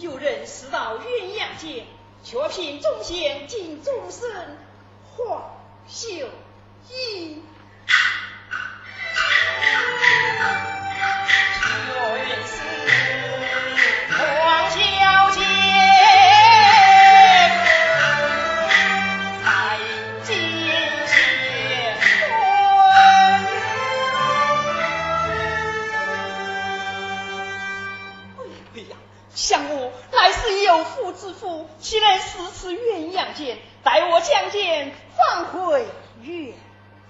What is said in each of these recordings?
有人死到鸳鸯间，却凭忠贤尽终身化秀。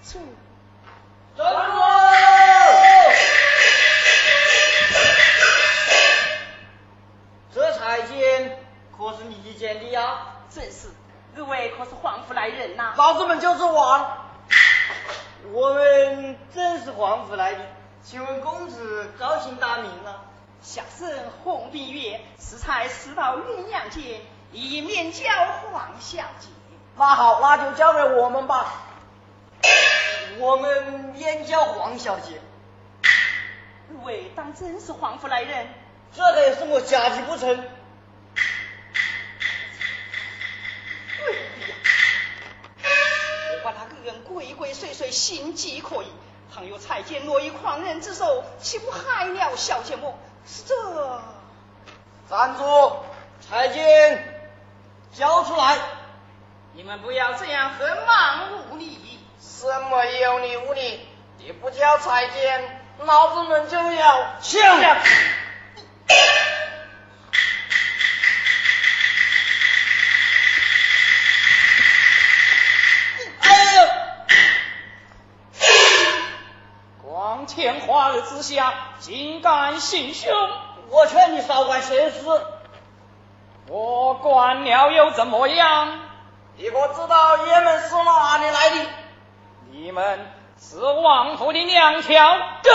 处。站住！这彩剑可是你捡的呀？正是。二位可是皇府来人呐？老子们就是王。我们正是皇府来的，请问公子高姓大名啊？下生洪碧月，适才死到鸳鸯剑。以免教黄小姐。那好，那就交给我们吧。我们燕郊黄小姐。二位当真是皇府来人？这个也是我假计不成？我把他个人鬼鬼祟祟，心机可疑。倘有彩剑落于狂人之手，岂不害了小姐么？是这。站住！彩剑。交出来！你们不要这样横蛮无理。什么有理无理？你不交彩剑，老子们就要！光天化日之下，竟敢行凶！我劝你少管闲事。我管了又怎么样？你可知道爷们是哪里来的？你们是王府的两条狗。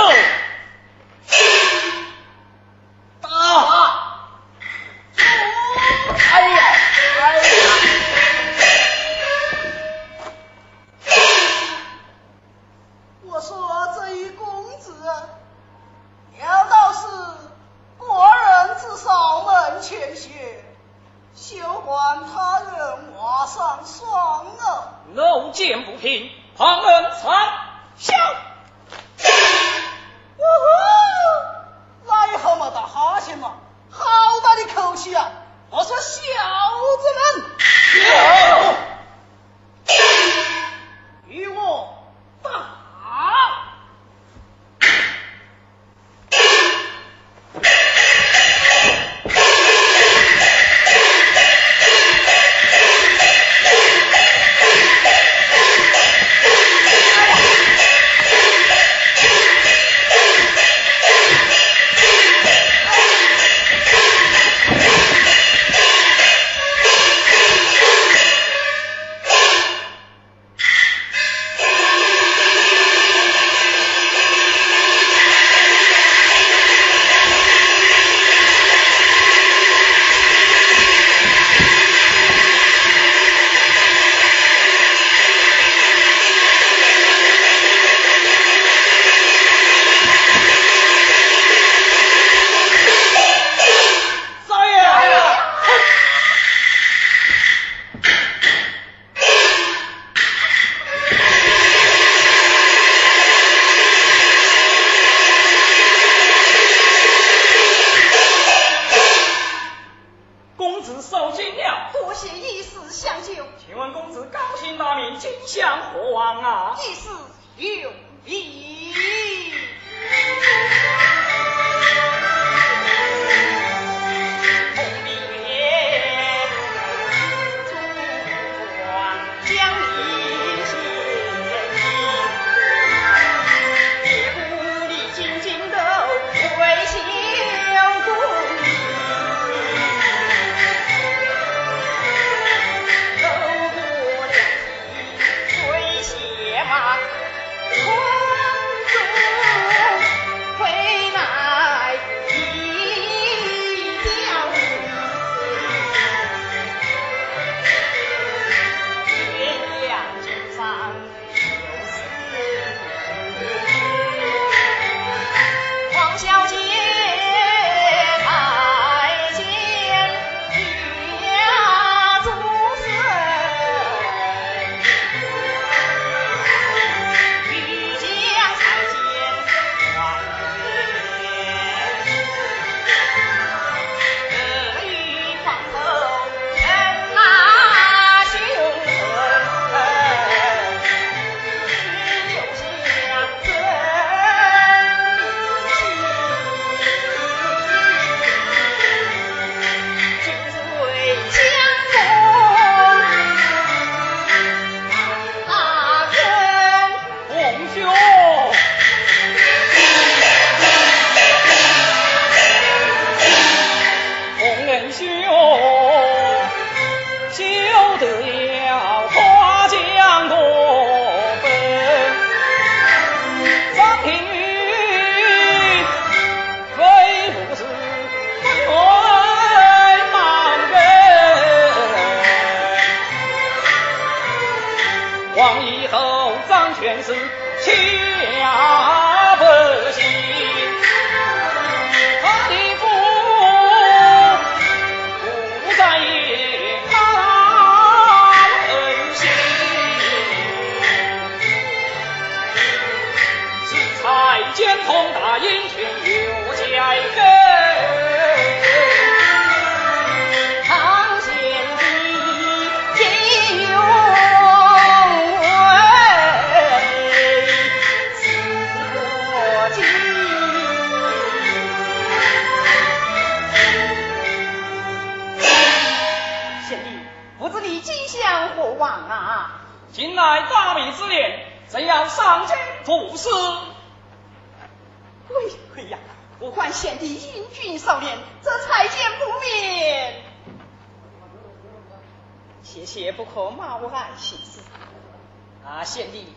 是下不息。他的父不在一旁心，戏才兼通达英雄又见黑。乃大明之年，怎样上京赴死？喂喂呀！不管贤弟英俊少年，这才见不免。谢谢不可冒爱行事。啊，贤弟，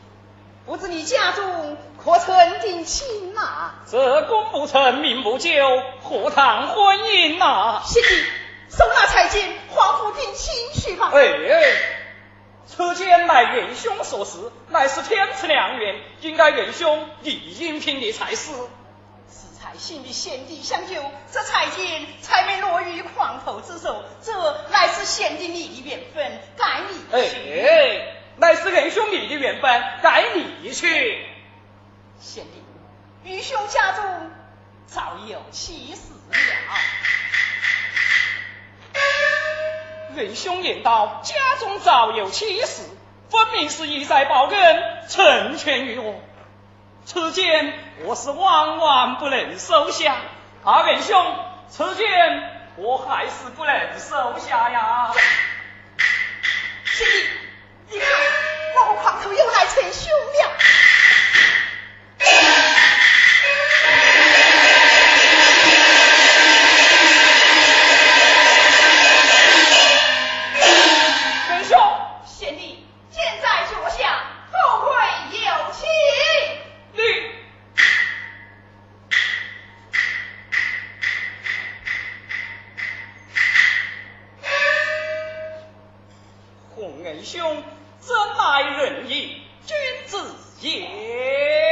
不知你家中可曾定亲呐？这功不成，名不就，何谈婚姻呐？贤弟，收纳彩金，皇父定亲去吧。哎哎，此间乃元兄所示，乃是天赐良缘，应该元兄你应聘的才是。才信的贤弟相救，这才见才没落于狂头之手，这乃是贤弟你的缘分，该你去。哎，乃是元兄你的缘分，该你去。贤弟，愚兄家中早有妻室了。仁兄言道，家中早有妻室，分明是意在报恩，成全于我。此剑我是万万不能收下，阿仁兄，此剑我还是不能收下呀。兄弟，你看，老狂头又来逞凶了。洪恩兄，真乃仁义君子也？